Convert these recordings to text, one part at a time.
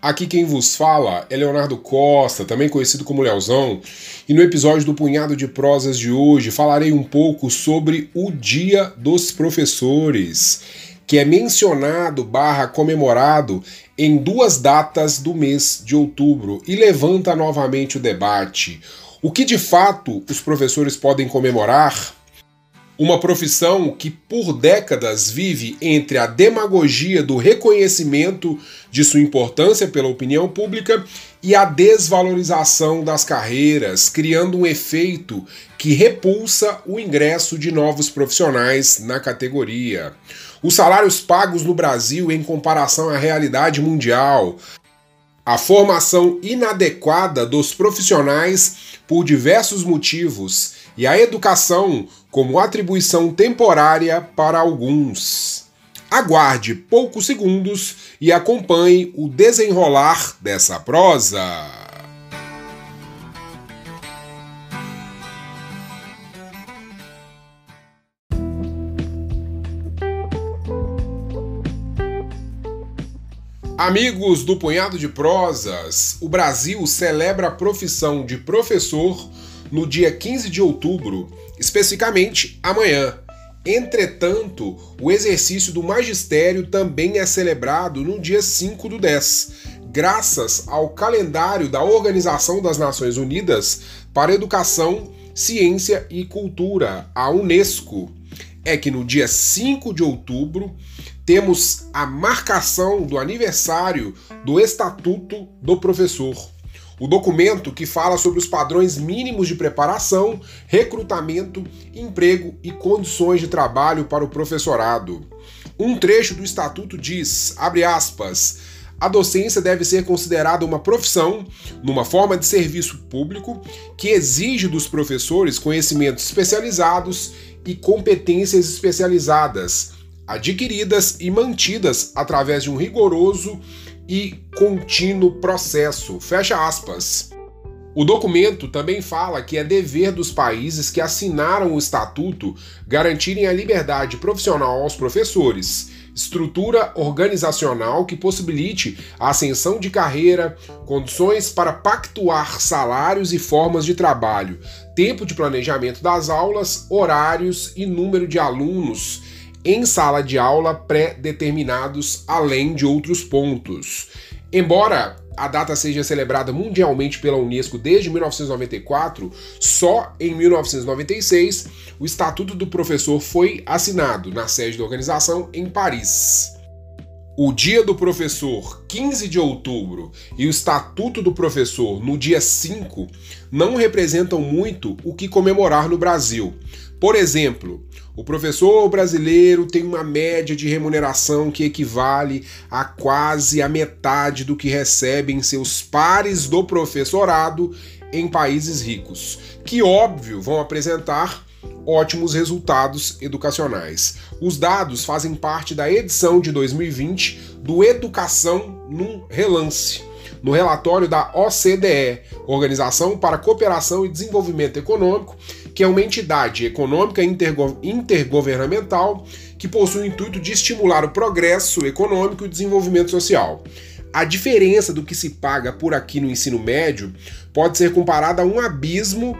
aqui quem vos fala é Leonardo Costa, também conhecido como Leozão, e no episódio do Punhado de Prosas de hoje falarei um pouco sobre o Dia dos Professores, que é mencionado barra comemorado em duas datas do mês de outubro e levanta novamente o debate. O que de fato os professores podem comemorar? Uma profissão que por décadas vive entre a demagogia do reconhecimento de sua importância pela opinião pública e a desvalorização das carreiras, criando um efeito que repulsa o ingresso de novos profissionais na categoria. Os salários pagos no Brasil em comparação à realidade mundial, a formação inadequada dos profissionais por diversos motivos e a educação como atribuição temporária para alguns. Aguarde poucos segundos e acompanhe o desenrolar dessa prosa. Amigos do Punhado de Prosas, o Brasil celebra a profissão de professor no dia 15 de outubro, especificamente amanhã. Entretanto, o exercício do magistério também é celebrado no dia 5 do 10, graças ao calendário da Organização das Nações Unidas para Educação, Ciência e Cultura, a Unesco. É que no dia 5 de outubro temos a marcação do aniversário do Estatuto do Professor. O documento que fala sobre os padrões mínimos de preparação, recrutamento, emprego e condições de trabalho para o professorado. Um trecho do estatuto diz, abre aspas, a docência deve ser considerada uma profissão, numa forma de serviço público, que exige dos professores conhecimentos especializados e competências especializadas, adquiridas e mantidas através de um rigoroso e contínuo processo. Fecha aspas. O documento também fala que é dever dos países que assinaram o estatuto garantirem a liberdade profissional aos professores, estrutura organizacional que possibilite a ascensão de carreira, condições para pactuar salários e formas de trabalho, tempo de planejamento das aulas, horários e número de alunos em sala de aula pré-determinados, além de outros pontos. Embora a data seja celebrada mundialmente pela Unesco desde 1994, só em 1996 o Estatuto do Professor foi assinado na sede da organização em Paris. O Dia do Professor, 15 de outubro, e o Estatuto do Professor, no dia 5, não representam muito o que comemorar no Brasil. Por exemplo, o professor brasileiro tem uma média de remuneração que equivale a quase a metade do que recebem seus pares do professorado em países ricos, que óbvio vão apresentar ótimos resultados educacionais. Os dados fazem parte da edição de 2020 do Educação num Relance no relatório da OCDE, Organização para Cooperação e Desenvolvimento Econômico, que é uma entidade econômica intergo intergovernamental que possui o intuito de estimular o progresso econômico e o desenvolvimento social. A diferença do que se paga por aqui no ensino médio pode ser comparada a um abismo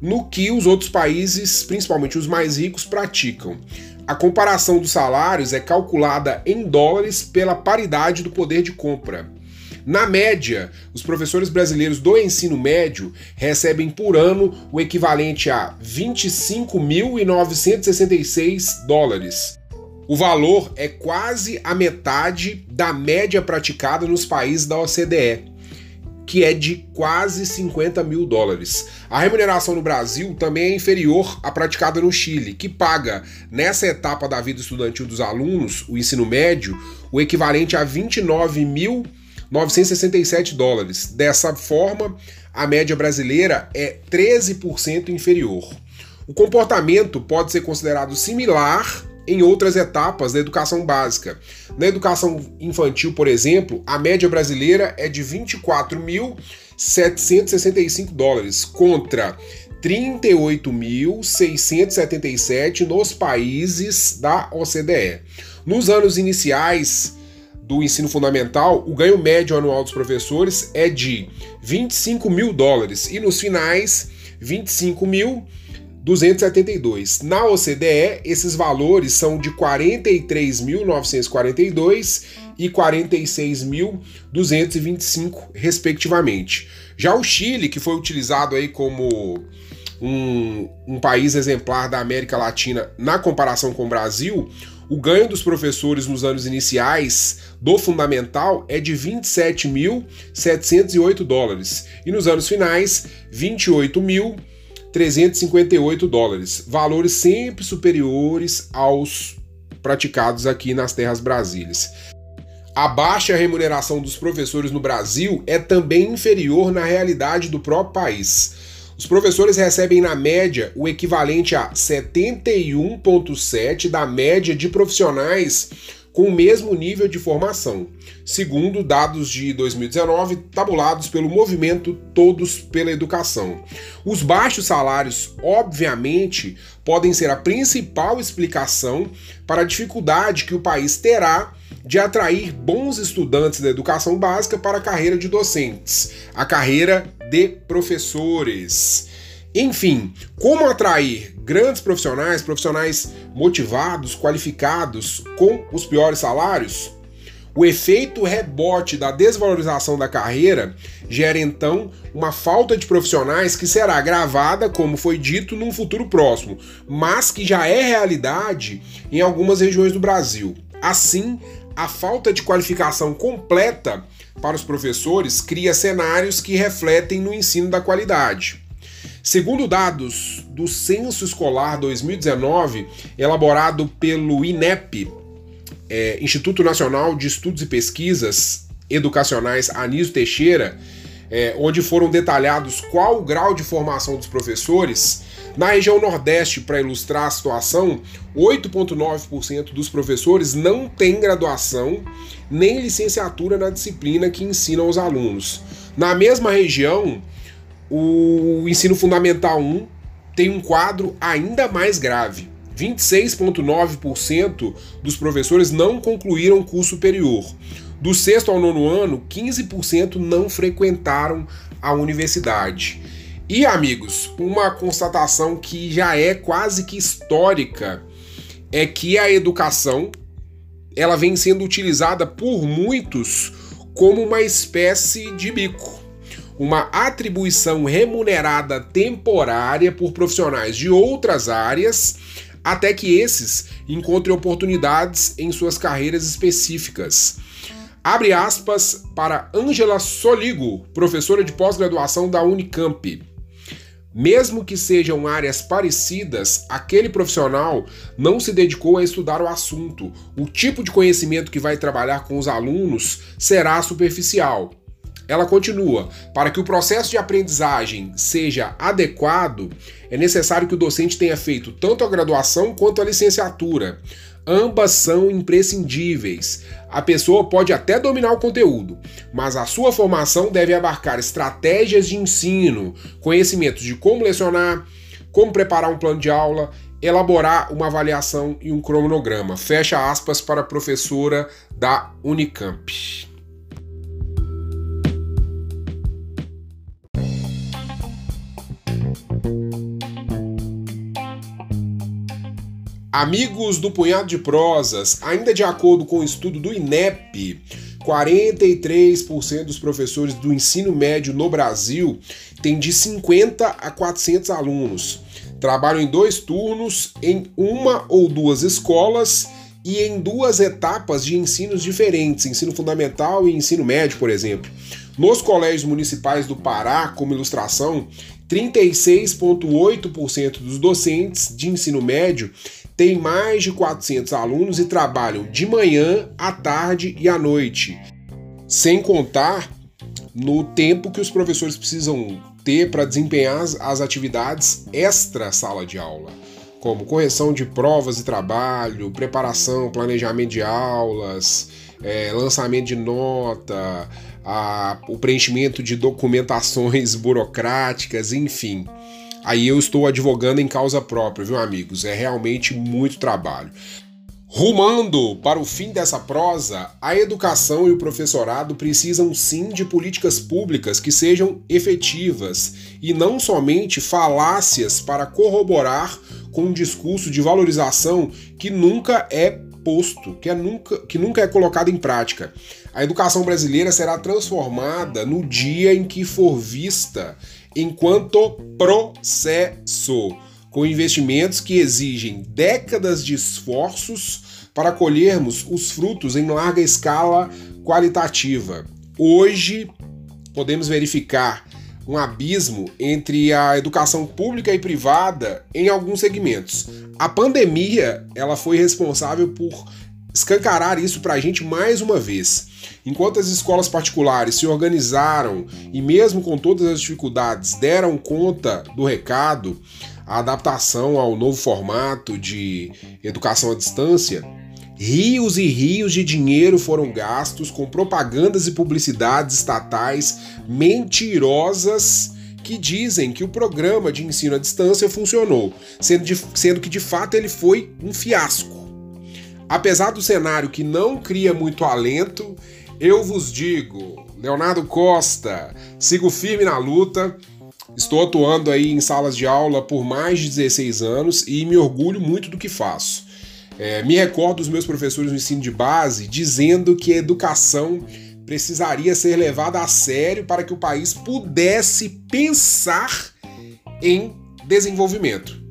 no que os outros países, principalmente os mais ricos, praticam. A comparação dos salários é calculada em dólares pela paridade do poder de compra. Na média, os professores brasileiros do ensino médio recebem por ano o equivalente a 25.966 dólares. O valor é quase a metade da média praticada nos países da OCDE, que é de quase 50 mil dólares. A remuneração no Brasil também é inferior à praticada no Chile, que paga, nessa etapa da vida estudantil dos alunos, o ensino médio, o equivalente a 29 mil 967 dólares. Dessa forma, a média brasileira é 13% inferior. O comportamento pode ser considerado similar em outras etapas da educação básica. Na educação infantil, por exemplo, a média brasileira é de 24.765 dólares contra 38.677 nos países da OCDE. Nos anos iniciais do ensino fundamental, o ganho médio anual dos professores é de 25 mil dólares e nos finais, 25 mil 272. Na OCDE, esses valores são de 43.942 e 46.225, respectivamente. Já o Chile, que foi utilizado aí como um, um país exemplar da América Latina na comparação com o Brasil, o ganho dos professores nos anos iniciais do fundamental é de 27.708 dólares e nos anos finais 28.358 dólares, valores sempre superiores aos praticados aqui nas terras brasileiras. A baixa remuneração dos professores no Brasil é também inferior na realidade do próprio país. Os professores recebem, na média, o equivalente a 71,7% da média de profissionais com o mesmo nível de formação, segundo dados de 2019 tabulados pelo movimento Todos pela Educação. Os baixos salários, obviamente, podem ser a principal explicação para a dificuldade que o país terá de atrair bons estudantes da educação básica para a carreira de docentes, a carreira de professores. Enfim, como atrair grandes profissionais, profissionais motivados, qualificados, com os piores salários? O efeito rebote da desvalorização da carreira gera então uma falta de profissionais que será agravada, como foi dito, num futuro próximo, mas que já é realidade em algumas regiões do Brasil. Assim, a falta de qualificação completa para os professores cria cenários que refletem no ensino da qualidade. Segundo dados do Censo Escolar 2019, elaborado pelo INEP, é, Instituto Nacional de Estudos e Pesquisas Educacionais Anísio Teixeira, é, onde foram detalhados qual o grau de formação dos professores, na região Nordeste, para ilustrar a situação, 8,9% dos professores não têm graduação nem licenciatura na disciplina que ensinam os alunos. Na mesma região, o ensino fundamental 1 tem um quadro ainda mais grave. 26,9% dos professores não concluíram curso superior. Do sexto ao nono ano, 15% não frequentaram a universidade. E amigos, uma constatação que já é quase que histórica é que a educação ela vem sendo utilizada por muitos como uma espécie de bico, uma atribuição remunerada temporária por profissionais de outras áreas, até que esses encontrem oportunidades em suas carreiras específicas. Abre aspas para Ângela Soligo, professora de pós-graduação da Unicamp. Mesmo que sejam áreas parecidas, aquele profissional não se dedicou a estudar o assunto. O tipo de conhecimento que vai trabalhar com os alunos será superficial. Ela continua: para que o processo de aprendizagem seja adequado, é necessário que o docente tenha feito tanto a graduação quanto a licenciatura. Ambas são imprescindíveis. A pessoa pode até dominar o conteúdo, mas a sua formação deve abarcar estratégias de ensino, conhecimentos de como lecionar, como preparar um plano de aula, elaborar uma avaliação e um cronograma. Fecha aspas para a professora da Unicamp. Amigos do Punhado de Prosas, ainda de acordo com o estudo do INEP, 43% dos professores do ensino médio no Brasil têm de 50 a 400 alunos. Trabalham em dois turnos, em uma ou duas escolas e em duas etapas de ensinos diferentes, ensino fundamental e ensino médio, por exemplo. Nos colégios municipais do Pará, como ilustração, 36,8% dos docentes de ensino médio tem mais de 400 alunos e trabalham de manhã, à tarde e à noite, sem contar no tempo que os professores precisam ter para desempenhar as atividades extra sala de aula, como correção de provas e trabalho, preparação, planejamento de aulas, é, lançamento de nota, a, o preenchimento de documentações burocráticas, enfim. Aí eu estou advogando em causa própria, viu, amigos? É realmente muito trabalho. Rumando para o fim dessa prosa, a educação e o professorado precisam sim de políticas públicas que sejam efetivas e não somente falácias para corroborar com um discurso de valorização que nunca é posto, que, é nunca, que nunca é colocado em prática. A educação brasileira será transformada no dia em que for vista enquanto processo com investimentos que exigem décadas de esforços para colhermos os frutos em larga escala qualitativa. Hoje, podemos verificar um abismo entre a educação pública e privada em alguns segmentos. A pandemia ela foi responsável por escancarar isso para a gente mais uma vez. Enquanto as escolas particulares se organizaram e, mesmo com todas as dificuldades, deram conta do recado, a adaptação ao novo formato de educação à distância, rios e rios de dinheiro foram gastos com propagandas e publicidades estatais mentirosas que dizem que o programa de ensino à distância funcionou, sendo, de, sendo que de fato ele foi um fiasco. Apesar do cenário que não cria muito alento, eu vos digo, Leonardo Costa, sigo firme na luta Estou atuando aí em salas de aula por mais de 16 anos e me orgulho muito do que faço. É, me recordo dos meus professores no ensino de base dizendo que a educação precisaria ser levada a sério para que o país pudesse pensar em desenvolvimento.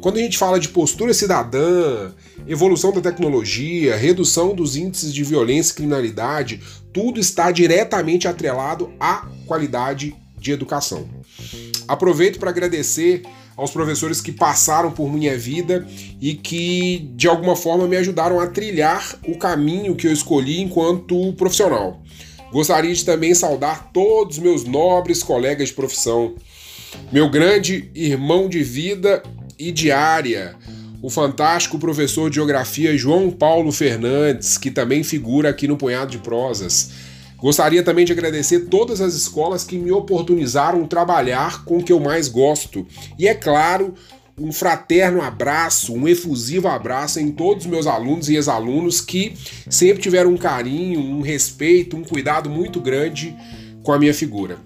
Quando a gente fala de postura cidadã, evolução da tecnologia, redução dos índices de violência e criminalidade, tudo está diretamente atrelado à qualidade de educação. Aproveito para agradecer aos professores que passaram por minha vida e que de alguma forma me ajudaram a trilhar o caminho que eu escolhi enquanto profissional. Gostaria de também saudar todos meus nobres colegas de profissão, meu grande irmão de vida e diária, o fantástico professor de geografia João Paulo Fernandes, que também figura aqui no Punhado de Prosas Gostaria também de agradecer todas as escolas que me oportunizaram trabalhar com o que eu mais gosto. E é claro, um fraterno abraço, um efusivo abraço em todos os meus alunos e ex-alunos que sempre tiveram um carinho, um respeito, um cuidado muito grande com a minha figura.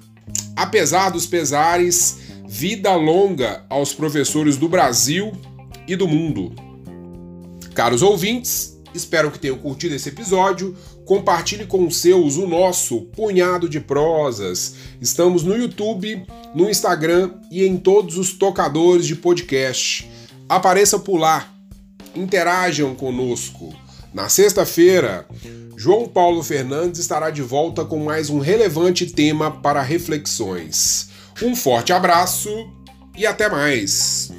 Apesar dos pesares, vida longa aos professores do Brasil e do mundo. Caros ouvintes, espero que tenham curtido esse episódio. Compartilhe com os seus o nosso punhado de prosas. Estamos no YouTube, no Instagram e em todos os tocadores de podcast. Apareça por lá. Interajam conosco. Na sexta-feira, João Paulo Fernandes estará de volta com mais um relevante tema para reflexões. Um forte abraço e até mais!